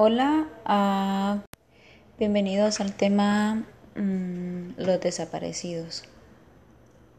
Hola, ah, bienvenidos al tema mm, los desaparecidos.